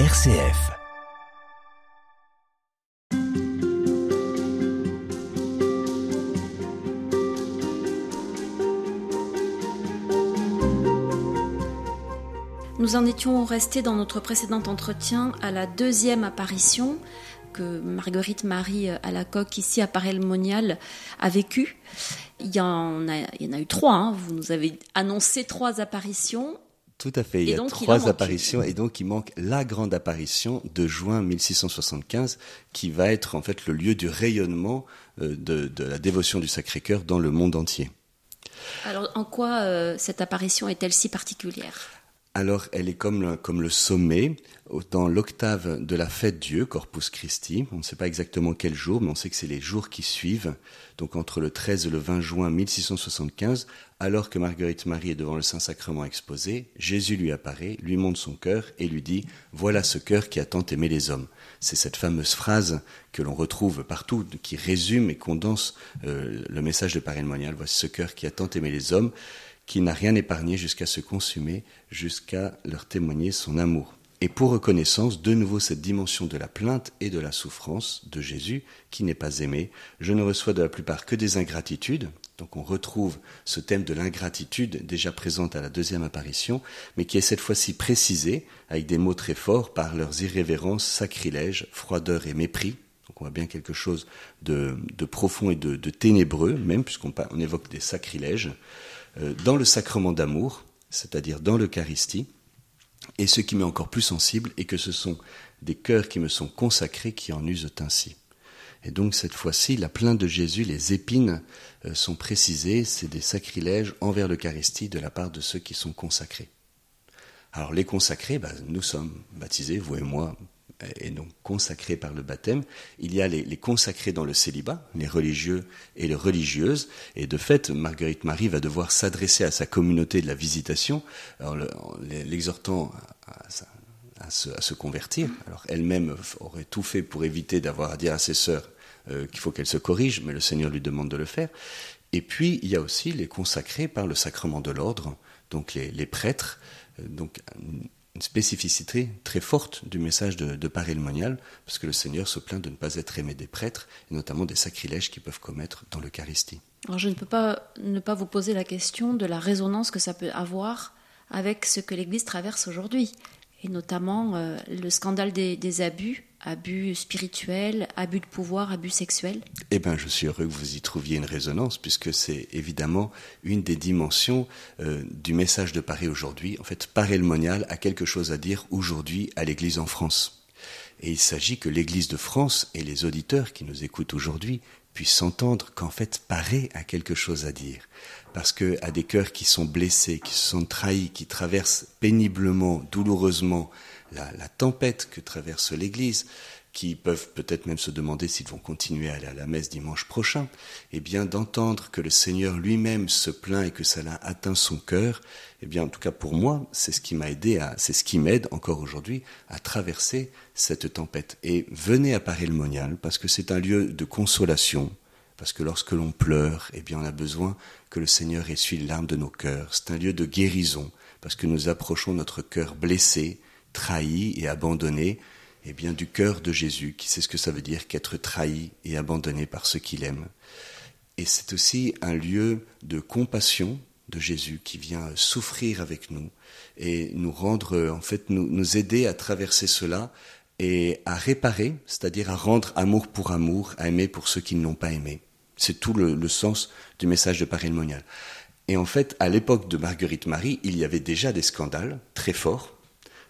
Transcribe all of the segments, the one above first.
RCF. Nous en étions restés dans notre précédent entretien à la deuxième apparition que Marguerite Marie à la coque ici à Paray-le-Monial a vécu. Il y, en a, il y en a eu trois. Hein. Vous nous avez annoncé trois apparitions. Tout à fait. Il y a trois apparitions et donc il manque la grande apparition de juin 1675 qui va être en fait le lieu du rayonnement euh, de, de la dévotion du Sacré-Cœur dans le monde entier. Alors en quoi euh, cette apparition est-elle si particulière? Alors, elle est comme le, sommet, dans l'octave de la fête Dieu, Corpus Christi. On ne sait pas exactement quel jour, mais on sait que c'est les jours qui suivent. Donc, entre le 13 et le 20 juin 1675, alors que Marguerite Marie est devant le Saint-Sacrement exposé, Jésus lui apparaît, lui montre son cœur et lui dit Voilà ce cœur qui a tant aimé les hommes. C'est cette fameuse phrase que l'on retrouve partout, qui résume et condense euh, le message de Paris Voici ce cœur qui a tant aimé les hommes qui n'a rien épargné jusqu'à se consumer, jusqu'à leur témoigner son amour. Et pour reconnaissance, de nouveau cette dimension de la plainte et de la souffrance de Jésus, qui n'est pas aimé. Je ne reçois de la plupart que des ingratitudes. Donc on retrouve ce thème de l'ingratitude déjà présente à la deuxième apparition, mais qui est cette fois-ci précisé avec des mots très forts par leurs irrévérences, sacrilèges, froideur et mépris. Donc on voit bien quelque chose de, profond et de, ténébreux, même puisqu'on on évoque des sacrilèges. Euh, dans le sacrement d'amour, c'est-à-dire dans l'Eucharistie. Et ce qui m'est encore plus sensible est que ce sont des cœurs qui me sont consacrés qui en usent ainsi. Et donc cette fois-ci, la plainte de Jésus, les épines euh, sont précisées, c'est des sacrilèges envers l'Eucharistie de la part de ceux qui sont consacrés. Alors les consacrés, bah, nous sommes baptisés, vous et moi, et donc consacrés par le baptême. Il y a les, consacrés dans le célibat, les religieux et les religieuses. Et de fait, Marguerite Marie va devoir s'adresser à sa communauté de la visitation, l'exhortant à, se, convertir. Alors elle-même aurait tout fait pour éviter d'avoir à dire à ses sœurs euh, qu'il faut qu'elle se corrige, mais le Seigneur lui demande de le faire. Et puis, il y a aussi les consacrés par le sacrement de l'ordre, donc les, les prêtres, euh, donc une spécificité très forte du message de, de Paris Monial, parce que le Seigneur se plaint de ne pas être aimé des prêtres, et notamment des sacrilèges qu'ils peuvent commettre dans l'Eucharistie. Alors je ne peux pas ne pas vous poser la question de la résonance que ça peut avoir avec ce que l'Église traverse aujourd'hui, et notamment euh, le scandale des abus abus spirituels, abus de pouvoir, abus sexuels Eh bien, je suis heureux que vous y trouviez une résonance, puisque c'est évidemment une des dimensions euh, du message de Paris aujourd'hui. En fait, Paris le Monial a quelque chose à dire aujourd'hui à l'Église en France. Et il s'agit que l'Église de France et les auditeurs qui nous écoutent aujourd'hui puissent entendre qu'en fait Paris a quelque chose à dire. Parce que à des cœurs qui sont blessés, qui se sont trahis, qui traversent péniblement, douloureusement la, tempête que traverse l'Église, qui peuvent peut-être même se demander s'ils vont continuer à aller à la messe dimanche prochain, eh bien d'entendre que le Seigneur lui-même se plaint et que cela atteint son cœur, eh bien en tout cas pour moi, c'est ce qui m'a aidé à, c'est ce qui m'aide encore aujourd'hui à traverser cette tempête. Et venez à Paris-le-Monial parce que c'est un lieu de consolation, parce que lorsque l'on pleure, eh bien on a besoin que le Seigneur essuie les larmes de nos cœurs. C'est un lieu de guérison, parce que nous approchons notre cœur blessé, trahi et abandonné, eh bien du cœur de Jésus, qui sait ce que ça veut dire qu'être trahi et abandonné par ceux qu'il aime. Et c'est aussi un lieu de compassion de Jésus qui vient souffrir avec nous et nous rendre, en fait, nous, aider à traverser cela et à réparer, c'est-à-dire à rendre amour pour amour, à aimer pour ceux qui ne l'ont pas aimé. C'est tout le, sens du message de Paris Monial. Et en fait, à l'époque de Marguerite Marie, il y avait déjà des scandales très forts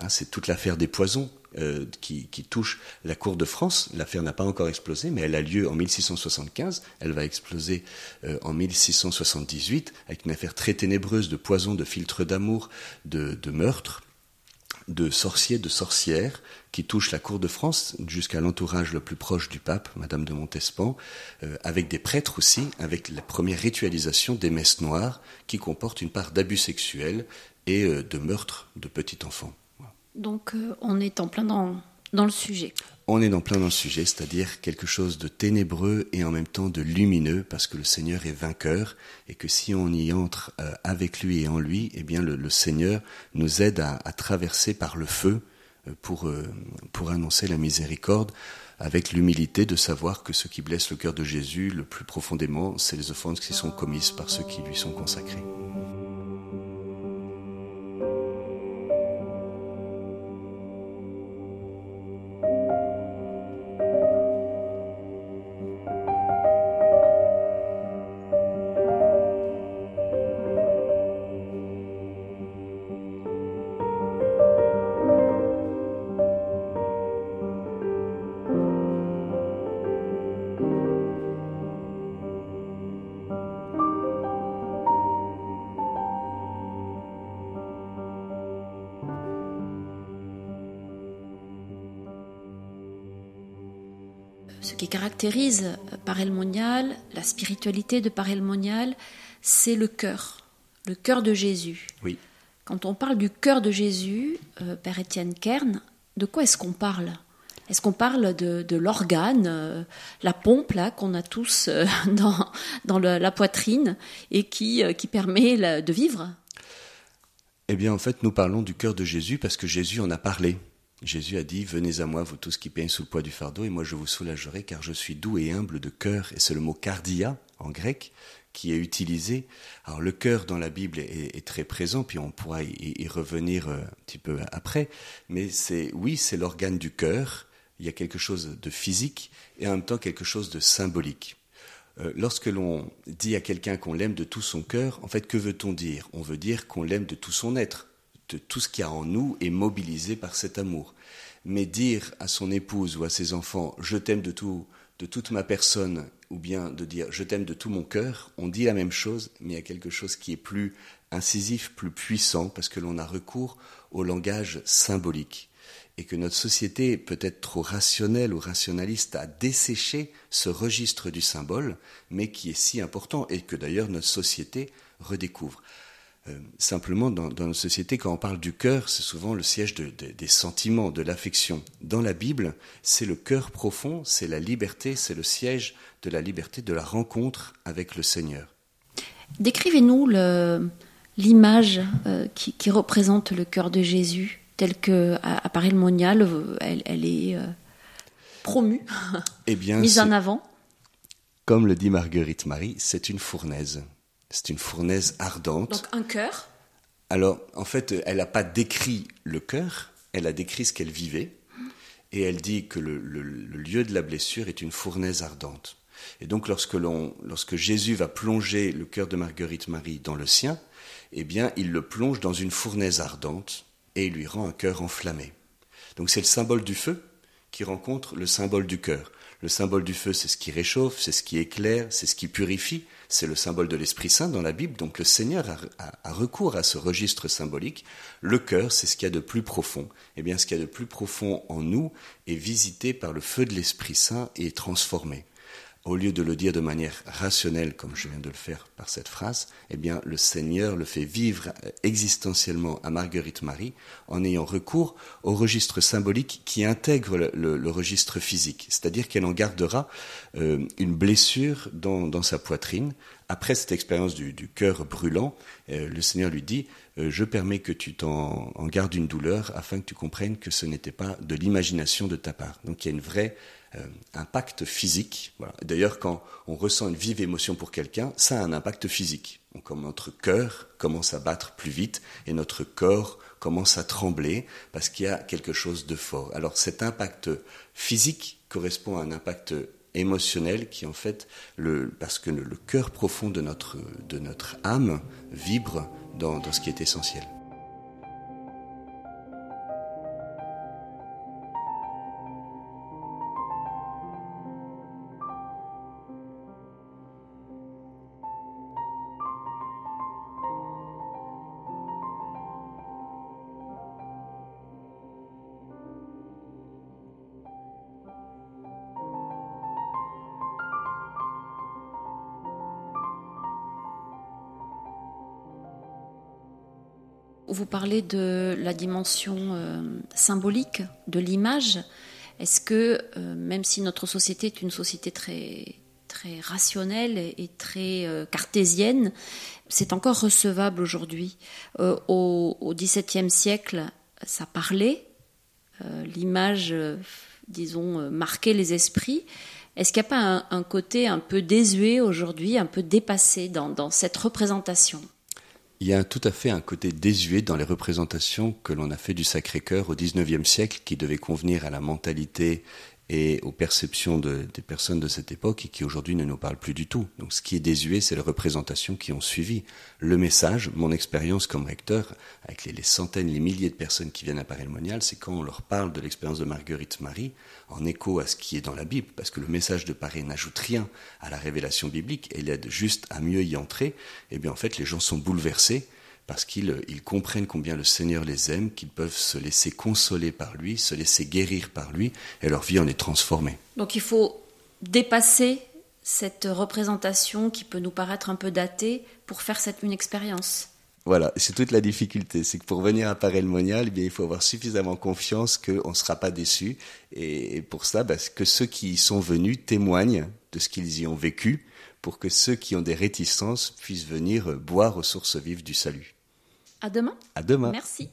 Hein, c'est toute l'affaire des poisons euh, qui, touche la cour de France. L'affaire n'a pas encore explosé, mais elle a lieu en 1675. Elle va exploser euh, en 1678 avec une affaire très ténébreuse de poison, de filtres d'amour, de, de meurtre, de sorciers, de sorcières qui touche la cour de France jusqu'à l'entourage le plus proche du pape, Madame de Montespan, euh, avec des prêtres aussi, avec la première ritualisation des messes noires qui comportent une part d'abus sexuels et de meurtre de petits enfants. Donc euh, on est en plein dans, dans le sujet. On est en plein dans le sujet, c'est-à-dire quelque chose de ténébreux et en même temps de lumineux, parce que le Seigneur est vainqueur, et que si on y entre euh, avec lui et en lui, eh bien le, Seigneur nous aide à, traverser par le feu pour, pour annoncer la miséricorde avec l'humilité de savoir que ce qui blesse le cœur de Jésus le plus profondément, c'est les offenses qui sont commises par ceux qui lui sont consacrés. Ce qui caractérise Parel Monial, la spiritualité de Parel Monial, c'est le cœur, le cœur de Jésus. Oui. Quand on parle du cœur de Jésus, euh, Père Étienne Kern, de quoi est-ce qu'on parle? Est-ce qu'on parle de, l'organe, euh, la pompe là qu'on a tous euh, dans, dans la poitrine et qui, qui permet de vivre? Eh bien, en fait, nous parlons du cœur de Jésus parce que Jésus en a parlé. Jésus a dit, Venez à moi, vous tous qui payent sous le poids du fardeau, et moi je vous soulagerai, car je suis doux et humble de cœur. Et c'est le mot cardia, en grec, qui est utilisé. Alors le cœur dans la Bible est, très présent, puis on pourra y, revenir euh, un petit peu après, mais c'est, oui, c'est l'organe du cœur, il y a quelque chose de physique, et en même temps quelque chose de symbolique. Euh, lorsque l'on dit à quelqu'un qu'on l'aime de tout son cœur, en fait, que veut-on dire? On veut dire qu'on l'aime de tout son être tout ce qu'il y a en nous est mobilisé par cet amour. Mais dire à son épouse ou à ses enfants je t'aime de tout, de toute ma personne, ou bien de dire je t'aime de tout mon cœur, on dit la même chose, mais il y a quelque chose qui est plus incisif, plus puissant, parce que l'on a recours au langage symbolique. Et que notre société, peut-être trop rationnelle ou rationaliste, a desséché ce registre du symbole, mais qui est si important, et que d'ailleurs notre société redécouvre. Euh, simplement, dans, dans, nos sociétés, quand on parle du cœur, c'est souvent le siège des sentiments, de l'affection. Dans la Bible, c'est le cœur profond, c'est la liberté, c'est le siège de la liberté, de la rencontre avec le Seigneur. Décrivez-nous l'image euh, qui, représente le cœur de Jésus, telle que à, Paris le Monial, elle, est euh, promue, eh bien, mise en avant. Comme le dit Marguerite Marie, c'est une fournaise. C'est une fournaise ardente. Donc un cœur Alors, en fait, elle n'a pas décrit le cœur, elle a décrit ce qu'elle vivait. Et elle dit que le, lieu de la blessure est une fournaise ardente. Et donc, lorsque, lorsque Jésus va plonger le cœur de Marguerite Marie dans le sien, eh bien, il le plonge dans une fournaise ardente et il lui rend un cœur enflammé. Donc, c'est le symbole du feu qui rencontre le symbole du cœur. Le symbole du feu, c'est ce qui réchauffe, c'est ce qui éclaire, c'est ce qui purifie c'est le symbole de l'Esprit Saint dans la Bible, donc le Seigneur a, recours à ce registre symbolique. Le cœur, c'est ce qu'il y a de plus profond. Eh bien, ce qu'il y a de plus profond en nous est visité par le feu de l'Esprit Saint et est transformé au lieu de le dire de manière rationnelle, comme je viens de le faire par cette phrase, eh bien, le Seigneur le fait vivre existentiellement à Marguerite Marie en ayant recours au registre symbolique qui intègre le, registre physique. C'est-à-dire qu'elle en gardera euh, une blessure dans, sa poitrine. Après cette expérience du, cœur brûlant, euh, le Seigneur lui dit, euh, je permets que tu t'en gardes une douleur afin que tu comprennes que ce n'était pas de l'imagination de ta part. Donc il y a une vraie euh, impact physique. D'ailleurs, quand on ressent une vive émotion pour quelqu'un, ça a un impact physique. comme notre cœur commence à battre plus vite et notre corps commence à trembler parce qu'il y a quelque chose de fort. Alors cet impact physique correspond à un impact émotionnel qui en fait, le, parce que le, cœur profond de notre, de notre âme vibre dans ce qui est essentiel. Vous parlez de la dimension euh, symbolique de l'image. Est-ce que, euh, même si notre société est une société très, très rationnelle et très euh, cartésienne, c'est encore recevable aujourd'hui Au XVIIe siècle, ça parlait, l'image, disons, marquait les esprits. Est-ce qu'il n'y a pas un, côté un peu désuet aujourd'hui, un peu dépassé dans, cette représentation? Il y a tout à fait un côté désuet dans les représentations que l'on a fait du Sacré-Cœur au XIXe siècle qui devait convenir à la mentalité et aux perceptions des personnes de cette époque et qui aujourd'hui ne nous parlent plus du tout. Donc ce qui est désuet, c'est les représentations qui ont suivi. Le message, mon expérience comme recteur, avec les, centaines, les milliers de personnes qui viennent à Paris-le-Monial, c'est quand on leur parle de l'expérience de Marguerite Marie, en écho à ce qui est dans la Bible, parce que le message de Paris n'ajoute rien à la révélation biblique, et l'aide juste à mieux y entrer, et eh bien en fait les gens sont bouleversés parce qu'ils comprennent combien le Seigneur les aime, qu'ils peuvent se laisser consoler par lui, se laisser guérir par lui, et leur vie en est transformée. Donc il faut dépasser cette représentation qui peut nous paraître un peu datée pour faire cette une expérience. Voilà, c'est toute la difficulté. C'est que pour venir à Paris Monial, eh bien, il faut avoir suffisamment confiance qu'on ne sera pas déçu. Et pour ça, bah, que ceux qui y sont venus témoignent de ce qu'ils y ont vécu, pour que ceux qui ont des réticences puissent venir boire aux sources vives du salut. À demain. À demain. Merci.